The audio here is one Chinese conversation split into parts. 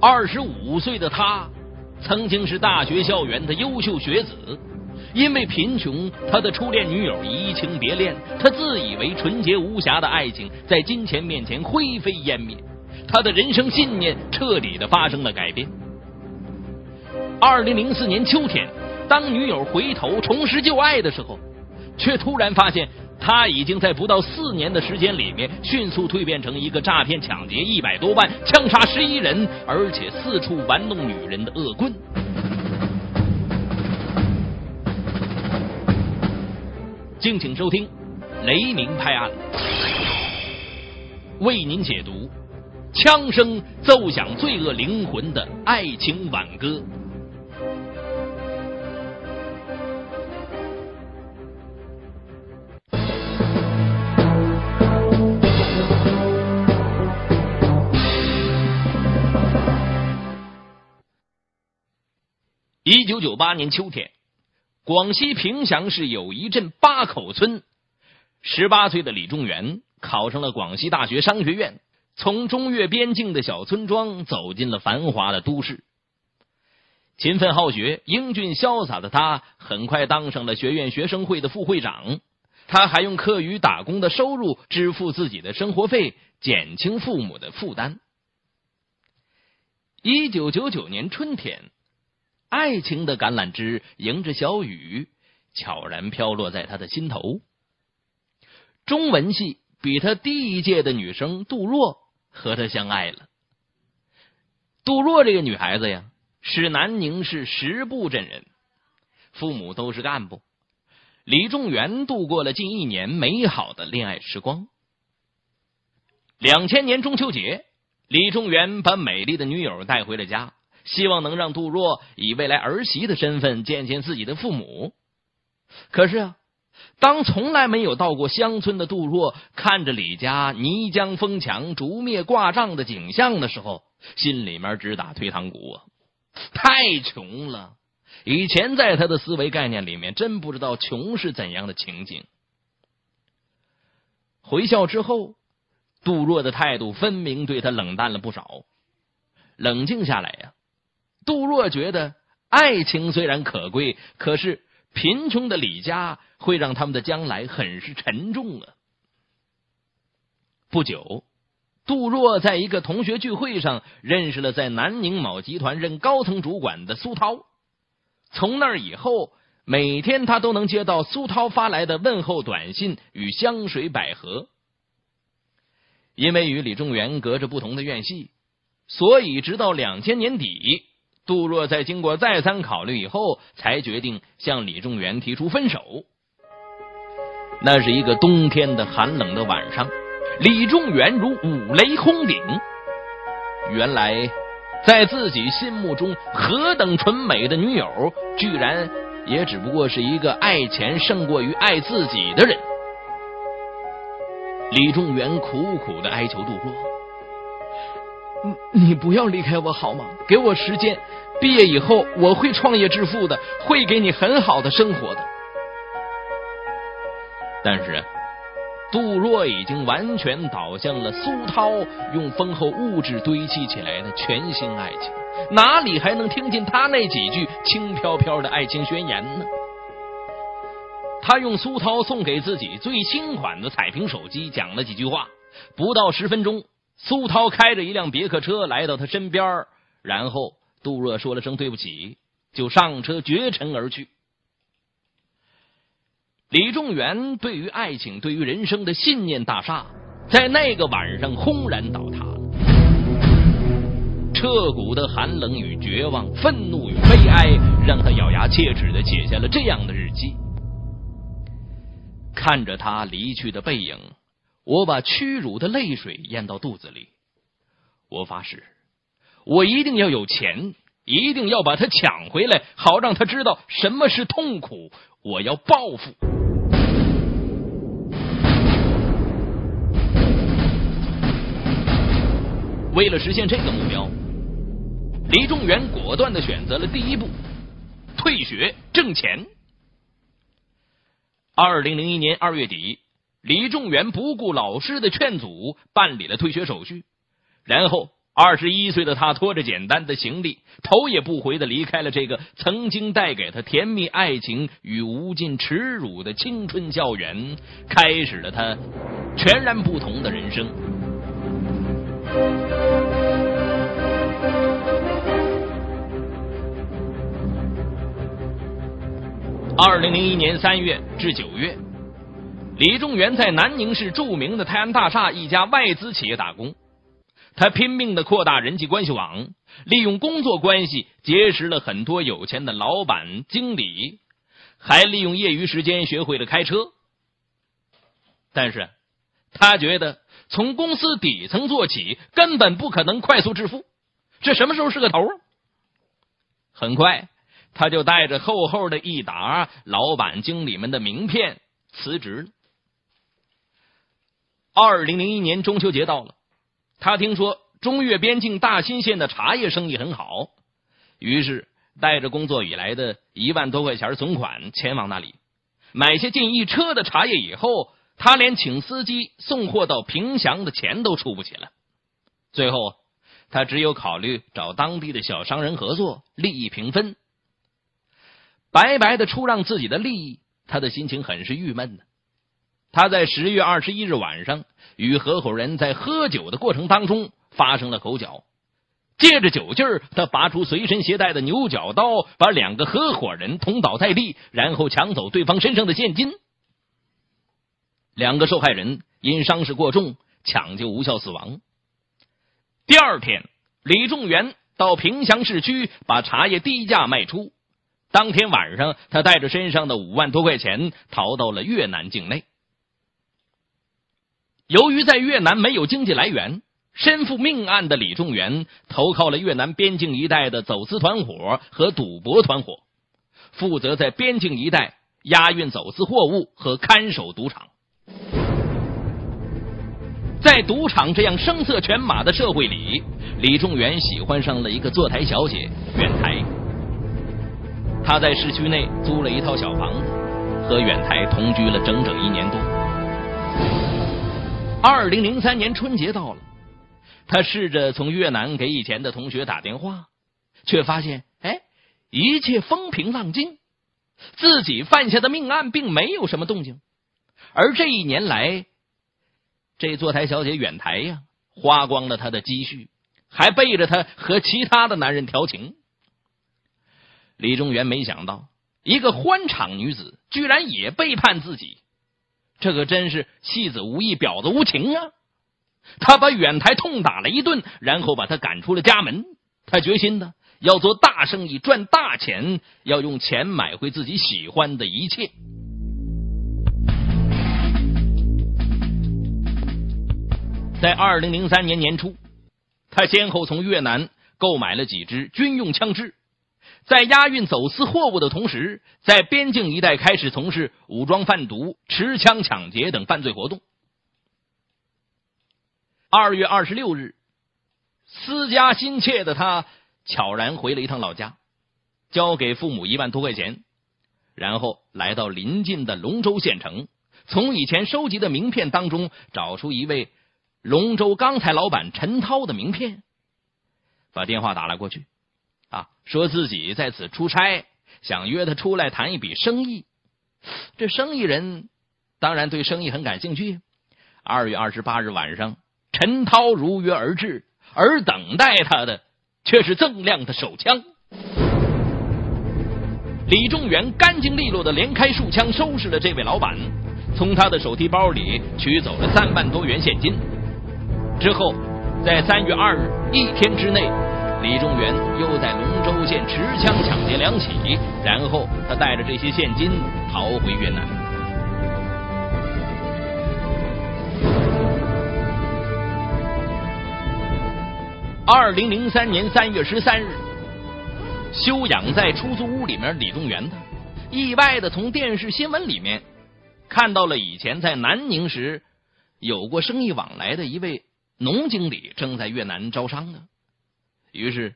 二十五岁的他，曾经是大学校园的优秀学子。因为贫穷，他的初恋女友移情别恋，他自以为纯洁无瑕的爱情在金钱面前灰飞烟灭，他的人生信念彻底的发生了改变。二零零四年秋天，当女友回头重拾旧爱的时候，却突然发现他已经在不到四年的时间里面迅速蜕变成一个诈骗抢劫一百多万、枪杀十一人，而且四处玩弄女人的恶棍。敬请收听《雷鸣拍案》，为您解读枪声奏响罪恶灵魂的爱情挽歌。一九九八年秋天。广西平祥市友谊镇八口村，十八岁的李仲元考上了广西大学商学院，从中越边境的小村庄走进了繁华的都市。勤奋好学、英俊潇洒的他，很快当上了学院学生会的副会长。他还用课余打工的收入支付自己的生活费，减轻父母的负担。一九九九年春天。爱情的橄榄枝迎着小雨，悄然飘落在他的心头。中文系比他低一届的女生杜若和他相爱了。杜若这个女孩子呀，是南宁市石埠镇人，父母都是干部。李仲元度过了近一年美好的恋爱时光。两千年中秋节，李仲元把美丽的女友带回了家。希望能让杜若以未来儿媳的身份见见自己的父母。可是啊，当从来没有到过乡村的杜若看着李家泥浆封墙、竹篾挂帐的景象的时候，心里面直打退堂鼓啊！太穷了，以前在他的思维概念里面，真不知道穷是怎样的情景。回校之后，杜若的态度分明对他冷淡了不少。冷静下来呀。杜若觉得，爱情虽然可贵，可是贫穷的李家会让他们的将来很是沉重啊。不久，杜若在一个同学聚会上认识了在南宁某集团任高层主管的苏涛。从那以后，每天他都能接到苏涛发来的问候短信与香水百合。因为与李仲元隔着不同的院系，所以直到两千年底。杜若在经过再三考虑以后，才决定向李仲元提出分手。那是一个冬天的寒冷的晚上，李仲元如五雷轰顶。原来，在自己心目中何等纯美的女友，居然也只不过是一个爱钱胜过于爱自己的人。李仲元苦苦的哀求杜若。你你不要离开我好吗？给我时间，毕业以后我会创业致富的，会给你很好的生活的。但是，杜若已经完全倒向了苏涛用丰厚物质堆砌起来的全新爱情，哪里还能听进他那几句轻飘飘的爱情宣言呢？他用苏涛送给自己最新款的彩屏手机讲了几句话，不到十分钟。苏涛开着一辆别克车来到他身边，然后杜若说了声对不起，就上车绝尘而去。李仲元对于爱情、对于人生的信念大厦，在那个晚上轰然倒塌了。彻骨的寒冷与绝望、愤怒与悲哀，让他咬牙切齿的写下了这样的日记。看着他离去的背影。我把屈辱的泪水咽到肚子里，我发誓，我一定要有钱，一定要把他抢回来，好让他知道什么是痛苦。我要报复。为了实现这个目标，李仲元果断的选择了第一步：退学挣钱。二零零一年二月底。李仲元不顾老师的劝阻，办理了退学手续。然后，二十一岁的他拖着简单的行李，头也不回的离开了这个曾经带给他甜蜜爱情与无尽耻辱的青春校园，开始了他全然不同的人生。二零零一年三月至九月，李仲元在南宁市著名的泰安大厦一家外资企业打工。他拼命的扩大人际关系网，利用工作关系结识了很多有钱的老板、经理，还利用业余时间学会了开车。但是，他觉得从公司底层做起根本不可能快速致富，这什么时候是个头？很快，他就带着厚厚的一沓老板、经理们的名片辞职了。二零零一年中秋节到了。他听说中越边境大新县的茶叶生意很好，于是带着工作以来的一万多块钱存款前往那里，买下近一车的茶叶以后，他连请司机送货到平祥的钱都出不起了。最后，他只有考虑找当地的小商人合作，利益平分。白白的出让自己的利益，他的心情很是郁闷的。他在十月二十一日晚上与合伙人在喝酒的过程当中发生了口角，借着酒劲儿，他拔出随身携带的牛角刀，把两个合伙人捅倒在地，然后抢走对方身上的现金。两个受害人因伤势过重，抢救无效死亡。第二天，李仲元到平祥市区把茶叶低价卖出。当天晚上，他带着身上的五万多块钱逃到了越南境内。由于在越南没有经济来源，身负命案的李仲元投靠了越南边境一带的走私团伙和赌博团伙，负责在边境一带押运走私货物和看守赌场。在赌场这样声色犬马的社会里，李仲元喜欢上了一个坐台小姐远台。他在市区内租了一套小房子，和远台同居了整整一年多。二零零三年春节到了，他试着从越南给以前的同学打电话，却发现，哎，一切风平浪静，自己犯下的命案并没有什么动静。而这一年来，这坐台小姐远台呀，花光了他的积蓄，还背着他和其他的男人调情。李中元没想到，一个欢场女子居然也背叛自己。这可真是戏子无义，婊子无情啊！他把远台痛打了一顿，然后把他赶出了家门。他决心呢要做大生意，赚大钱，要用钱买回自己喜欢的一切。在二零零三年年初，他先后从越南购买了几支军用枪支。在押运走私货物的同时，在边境一带开始从事武装贩毒、持枪抢劫等犯罪活动。二月二十六日，思家心切的他悄然回了一趟老家，交给父母一万多块钱，然后来到临近的龙州县城，从以前收集的名片当中找出一位龙州钢材老板陈涛的名片，把电话打了过去。啊，说自己在此出差，想约他出来谈一笔生意。这生意人当然对生意很感兴趣。二月二十八日晚上，陈涛如约而至，而等待他的却是锃亮的手枪。李仲元干净利落的连开数枪，收拾了这位老板，从他的手提包里取走了三万多元现金。之后，在三月二日一天之内。李仲元又在龙州县持枪抢劫两起，然后他带着这些现金逃回越南。二零零三年三月十三日，休养在出租屋里面，李仲元他意外的从电视新闻里面看到了以前在南宁时有过生意往来的一位农经理正在越南招商呢。于是，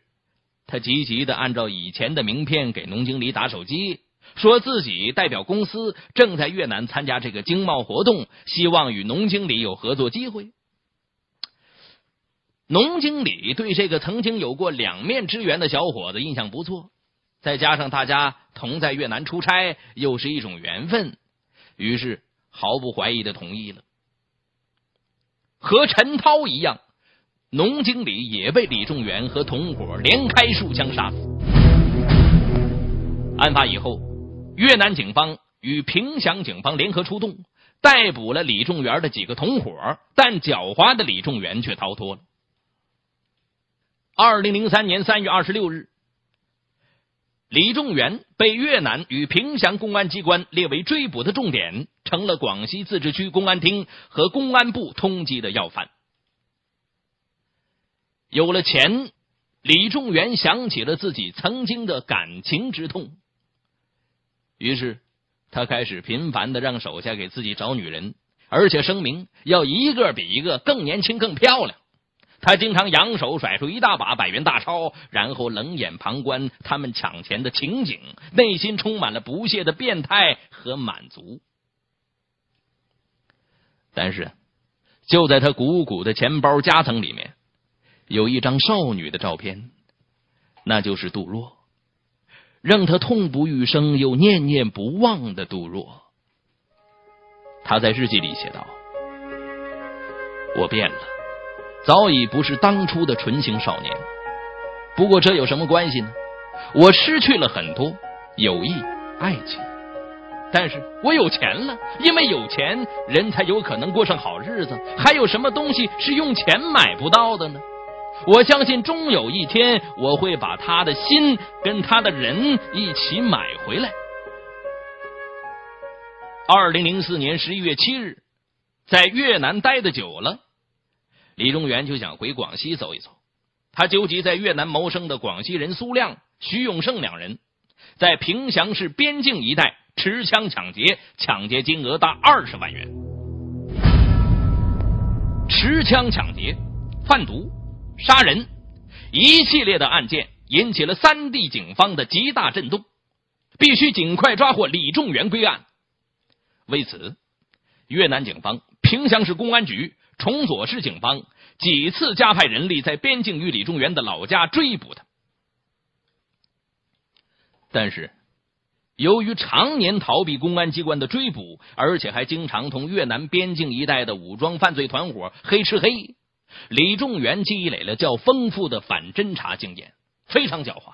他急急的按照以前的名片给农经理打手机，说自己代表公司正在越南参加这个经贸活动，希望与农经理有合作机会。农经理对这个曾经有过两面之缘的小伙子印象不错，再加上大家同在越南出差，又是一种缘分，于是毫不怀疑的同意了。和陈涛一样，农经理也被李仲元和同伙连开数枪杀死。案发以后，越南警方与平祥警方联合出动，逮捕了李仲元的几个同伙，但狡猾的李仲元却逃脱了。二零零三年三月二十六日，李仲元被越南与平祥公安机关列为追捕的重点，成了广西自治区公安厅和公安部通缉的要犯。有了钱，李仲元想起了自己曾经的感情之痛，于是他开始频繁的让手下给自己找女人，而且声明要一个比一个更年轻、更漂亮。他经常扬手甩出一大把百元大钞，然后冷眼旁观他们抢钱的情景，内心充满了不屑的变态和满足。但是，就在他鼓鼓的钱包夹层里面，有一张少女的照片，那就是杜若，让他痛不欲生又念念不忘的杜若。他在日记里写道：“我变了。”早已不是当初的纯情少年，不过这有什么关系呢？我失去了很多友谊、爱情，但是我有钱了，因为有钱人才有可能过上好日子。还有什么东西是用钱买不到的呢？我相信终有一天我会把他的心跟他的人一起买回来。二零零四年十一月七日，在越南待的久了。李中元就想回广西走一走，他纠集在越南谋生的广西人苏亮、徐永胜两人，在平祥市边境一带持枪抢劫，抢劫金额达二十万元。持枪抢劫、贩毒、杀人，一系列的案件引起了三地警方的极大震动，必须尽快抓获李仲元归案。为此，越南警方、平乡市公安局。崇左市警方几次加派人力在边境与李仲元的老家追捕他，但是由于常年逃避公安机关的追捕，而且还经常同越南边境一带的武装犯罪团伙黑吃黑，李仲元积累了较丰富的反侦查经验，非常狡猾，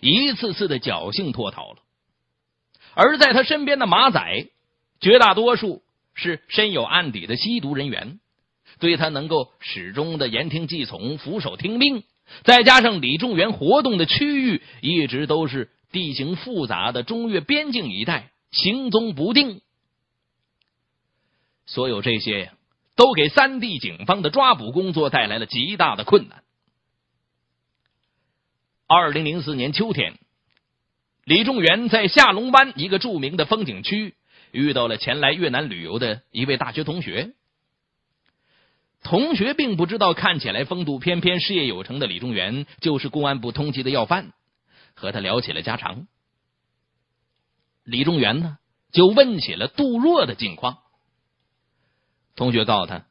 一次次的侥幸脱逃了。而在他身边的马仔，绝大多数是身有案底的吸毒人员。对他能够始终的言听计从、俯首听命，再加上李仲元活动的区域一直都是地形复杂的中越边境一带，行踪不定，所有这些都给三地警方的抓捕工作带来了极大的困难。二零零四年秋天，李仲元在下龙湾一个著名的风景区遇到了前来越南旅游的一位大学同学。同学并不知道，看起来风度翩翩、事业有成的李中元就是公安部通缉的要犯，和他聊起了家常。李中元呢，就问起了杜若的近况。同学告诉他：“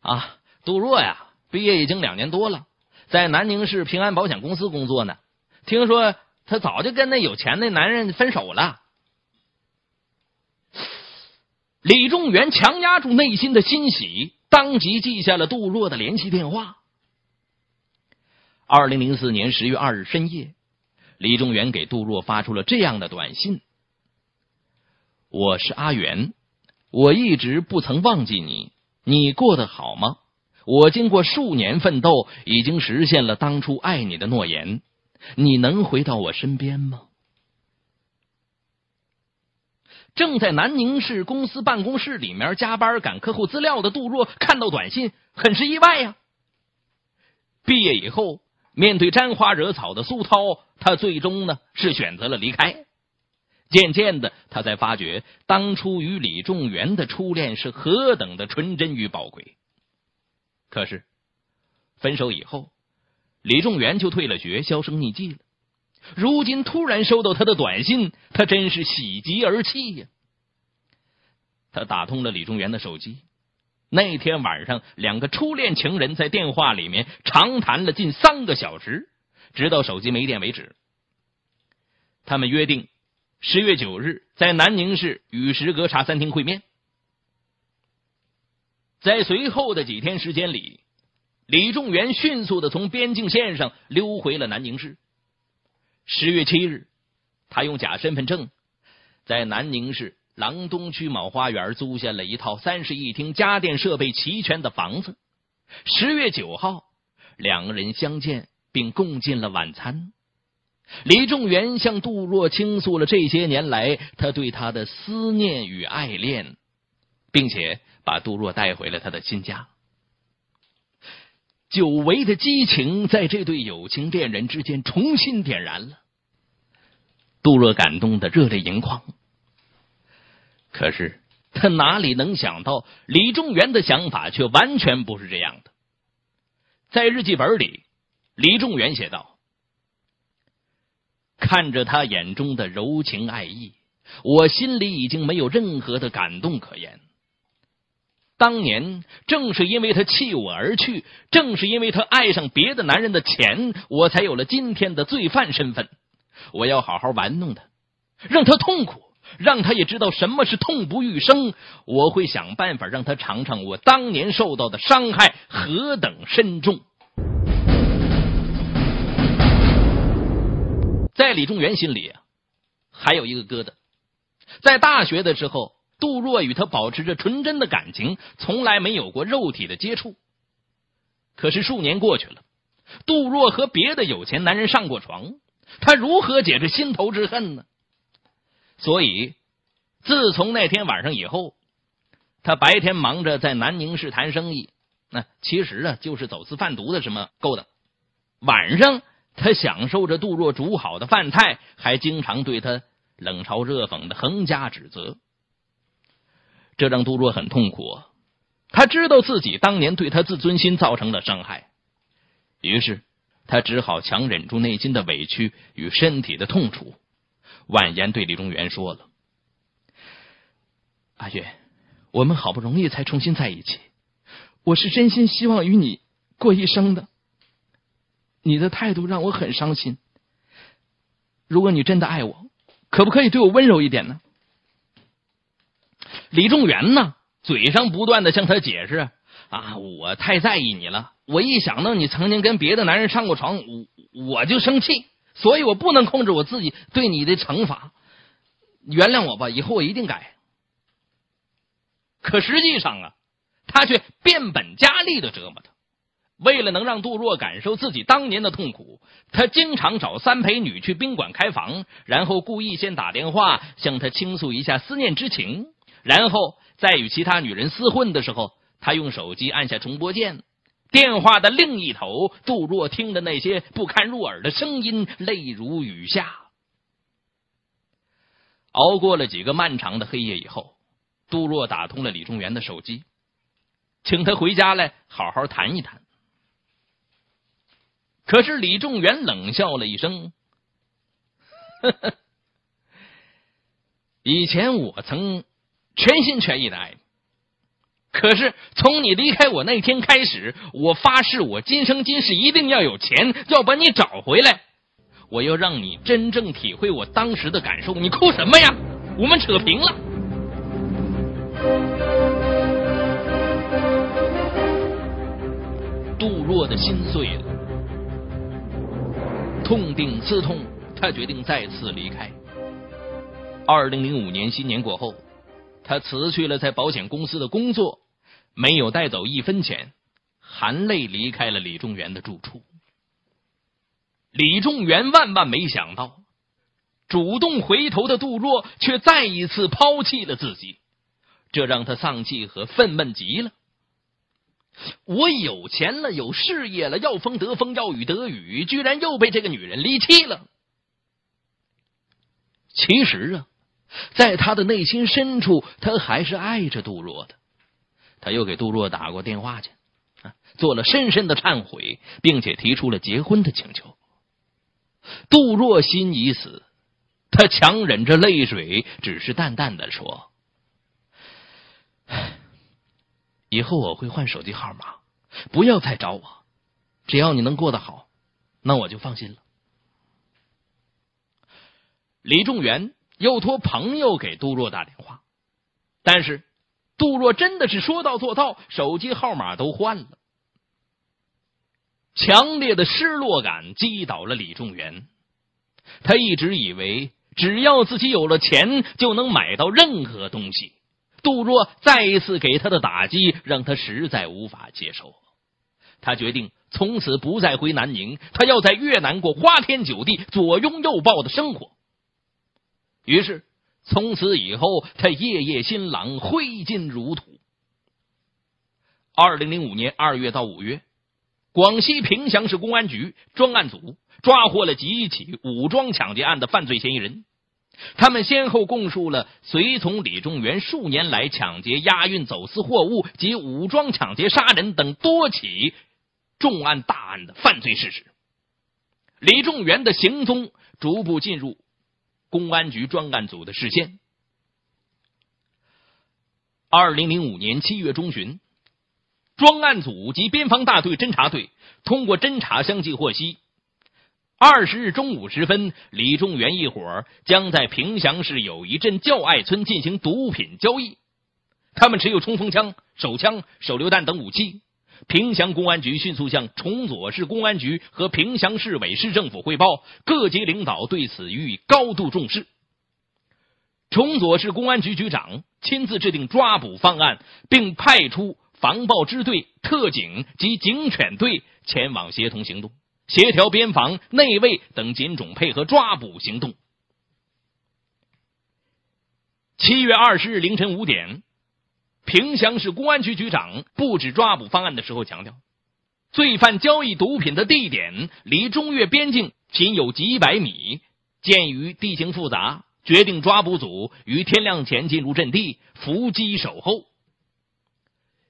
啊，杜若呀，毕业已经两年多了，在南宁市平安保险公司工作呢。听说他早就跟那有钱的男人分手了。”李仲元强压住内心的欣喜。当即记下了杜若的联系电话。二零零四年十月二日深夜，李仲元给杜若发出了这样的短信：“我是阿元，我一直不曾忘记你，你过得好吗？我经过数年奋斗，已经实现了当初爱你的诺言，你能回到我身边吗？”正在南宁市公司办公室里面加班赶客户资料的杜若看到短信，很是意外呀。毕业以后，面对沾花惹草的苏涛，他最终呢是选择了离开。渐渐的，他才发觉当初与李仲元的初恋是何等的纯真与宝贵。可是，分手以后，李仲元就退了学，销声匿迹了。如今突然收到他的短信，他真是喜极而泣呀！他打通了李仲元的手机，那天晚上，两个初恋情人在电话里面长谈了近三个小时，直到手机没电为止。他们约定十月九日在南宁市与时阁茶餐厅会面。在随后的几天时间里，李仲元迅速的从边境线上溜回了南宁市。十月七日，他用假身份证在南宁市。锒东区某花园租下了一套三室一厅、家电设备齐全的房子。十月九号，两个人相见并共进了晚餐。李仲元向杜若倾诉了这些年来他对她的思念与爱恋，并且把杜若带回了他的新家。久违的激情在这对有情恋人之间重新点燃了。杜若感动的热泪盈眶。可是他哪里能想到，李仲元的想法却完全不是这样的。在日记本里，李仲元写道：“看着他眼中的柔情爱意，我心里已经没有任何的感动可言。当年正是因为他弃我而去，正是因为他爱上别的男人的钱，我才有了今天的罪犯身份。我要好好玩弄他，让他痛苦。”让他也知道什么是痛不欲生，我会想办法让他尝尝我当年受到的伤害何等深重。在李仲元心里啊，还有一个疙瘩。在大学的时候，杜若与他保持着纯真的感情，从来没有过肉体的接触。可是数年过去了，杜若和别的有钱男人上过床，他如何解这心头之恨呢？所以，自从那天晚上以后，他白天忙着在南宁市谈生意，那其实啊就是走私贩毒的什么勾当。晚上，他享受着杜若煮好的饭菜，还经常对他冷嘲热讽的横加指责，这让杜若很痛苦。他知道自己当年对他自尊心造成了伤害，于是他只好强忍住内心的委屈与身体的痛楚。婉言对李中元说了：“阿月，我们好不容易才重新在一起，我是真心希望与你过一生的。你的态度让我很伤心。如果你真的爱我，可不可以对我温柔一点呢？”李仲元呢，嘴上不断的向他解释：“啊，我太在意你了，我一想到你曾经跟别的男人上过床，我我就生气。”所以我不能控制我自己对你的惩罚，原谅我吧，以后我一定改。可实际上啊，他却变本加厉的折磨他。为了能让杜若感受自己当年的痛苦，他经常找三陪女去宾馆开房，然后故意先打电话向她倾诉一下思念之情，然后在与其他女人厮混的时候，他用手机按下重播键。电话的另一头，杜若听的那些不堪入耳的声音，泪如雨下。熬过了几个漫长的黑夜以后，杜若打通了李中元的手机，请他回家来好好谈一谈。可是李仲元冷笑了一声：“呵呵，以前我曾全心全意的爱你。”可是从你离开我那天开始，我发誓，我今生今世一定要有钱，要把你找回来。我要让你真正体会我当时的感受。你哭什么呀？我们扯平了。杜若的心碎了，痛定思痛，他决定再次离开。二零零五年新年过后。他辞去了在保险公司的工作，没有带走一分钱，含泪离开了李仲元的住处。李仲元万万没想到，主动回头的杜若却再一次抛弃了自己，这让他丧气和愤懑极了。我有钱了，有事业了，要风得风，要雨得雨，居然又被这个女人离弃了。其实啊。在他的内心深处，他还是爱着杜若的。他又给杜若打过电话去，啊，做了深深的忏悔，并且提出了结婚的请求。杜若心已死，他强忍着泪水，只是淡淡的说：“以后我会换手机号码，不要再找我。只要你能过得好，那我就放心了。李仲元又托朋友给杜若打电话，但是杜若真的是说到做到，手机号码都换了。强烈的失落感击倒了李仲元，他一直以为只要自己有了钱就能买到任何东西。杜若再一次给他的打击让他实在无法接受，他决定从此不再回南宁，他要在越南过花天酒地、左拥右抱的生活。于是，从此以后，他夜夜新郎，挥金如土。二零零五年二月到五月，广西平祥市公安局专案组抓获了几起武装抢劫案的犯罪嫌疑人，他们先后供述了随从李仲元数年来抢劫、押运、走私货物及武装抢劫、杀人等多起重案大案的犯罪事实。李仲元的行踪逐步进入。公安局专案组的视线。二零零五年七月中旬，专案组及边防大队侦查队通过侦查相继获悉，二十日中午时分，李仲元一伙将在平祥市友谊镇教爱村进行毒品交易。他们持有冲锋枪、手枪、手榴弹等武器。平祥公安局迅速向崇左市公安局和平祥市委市政府汇报，各级领导对此予以高度重视。崇左市公安局局长亲自制定抓捕方案，并派出防暴支队、特警及警犬队前往协同行动，协调边防、内卫等警种配合抓捕行动。七月二十日凌晨五点。平祥市公安局局长布置抓捕方案的时候强调，罪犯交易毒品的地点离中越边境仅有几百米。鉴于地形复杂，决定抓捕组于天亮前进入阵地伏击守候。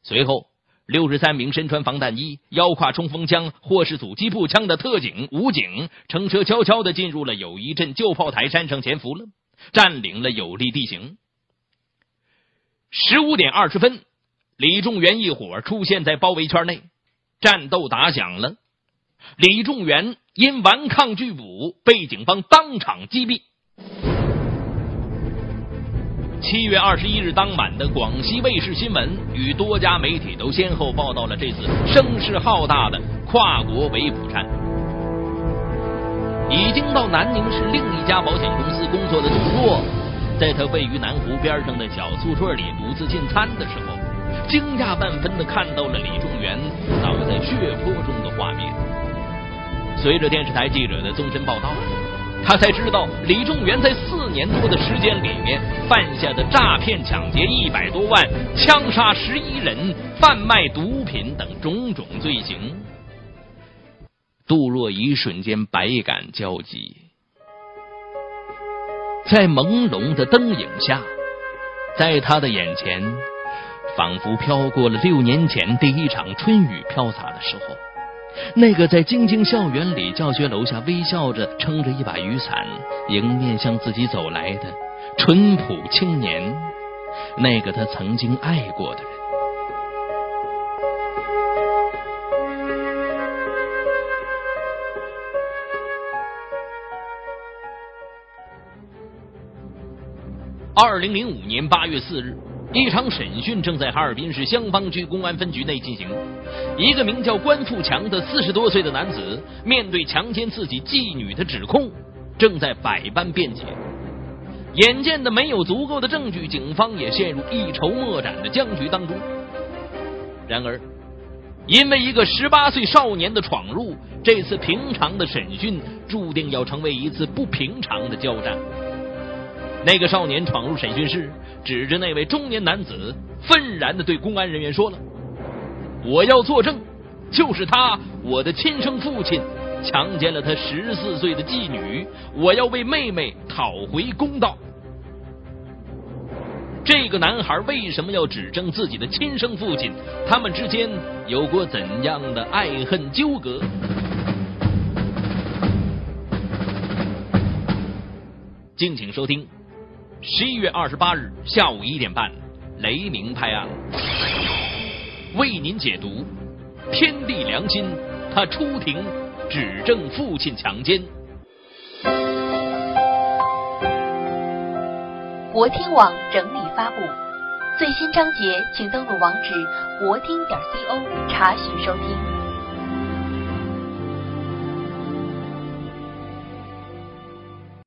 随后，六十三名身穿防弹衣、腰挎冲锋枪或是阻击步枪的特警、武警乘车悄悄的进入了友谊镇旧炮台山上潜伏了，占领了有利地形。十五点二十分，李仲元一伙出现在包围圈内，战斗打响了。李仲元因顽抗拒捕，被警方当场击毙。七月二十一日当晚的广西卫视新闻与多家媒体都先后报道了这次声势浩大的跨国围捕战。已经到南宁市另一家保险公司工作的杜若。在他位于南湖边上的小宿舍里独自进餐的时候，惊讶万分的看到了李仲元倒在血泊中的画面。随着电视台记者的纵深报道，他才知道李仲元在四年多的时间里面犯下的诈骗、抢劫一百多万、枪杀十一人、贩卖毒品等种种罪行。杜若一瞬间百感交集。在朦胧的灯影下，在他的眼前，仿佛飘过了六年前第一场春雨飘洒的时候，那个在京津校园里教学楼下微笑着撑着一把雨伞迎面向自己走来的淳朴青年，那个他曾经爱过的人。二零零五年八月四日，一场审讯正在哈尔滨市香坊区公安分局内进行。一个名叫关富强的四十多岁的男子，面对强奸自己妓女的指控，正在百般辩解。眼见的没有足够的证据，警方也陷入一筹莫展的僵局当中。然而，因为一个十八岁少年的闯入，这次平常的审讯注定要成为一次不平常的交战。那个少年闯入审讯室，指着那位中年男子，愤然的对公安人员说了：“我要作证，就是他，我的亲生父亲，强奸了他十四岁的妓女，我要为妹妹讨回公道。”这个男孩为什么要指证自己的亲生父亲？他们之间有过怎样的爱恨纠葛？敬请收听。十一月二十八日下午一点半，雷鸣拍案。为您解读天地良心，他出庭指证父亲强奸。国听网整理发布，最新章节请登录网址国听点 co 查询收听。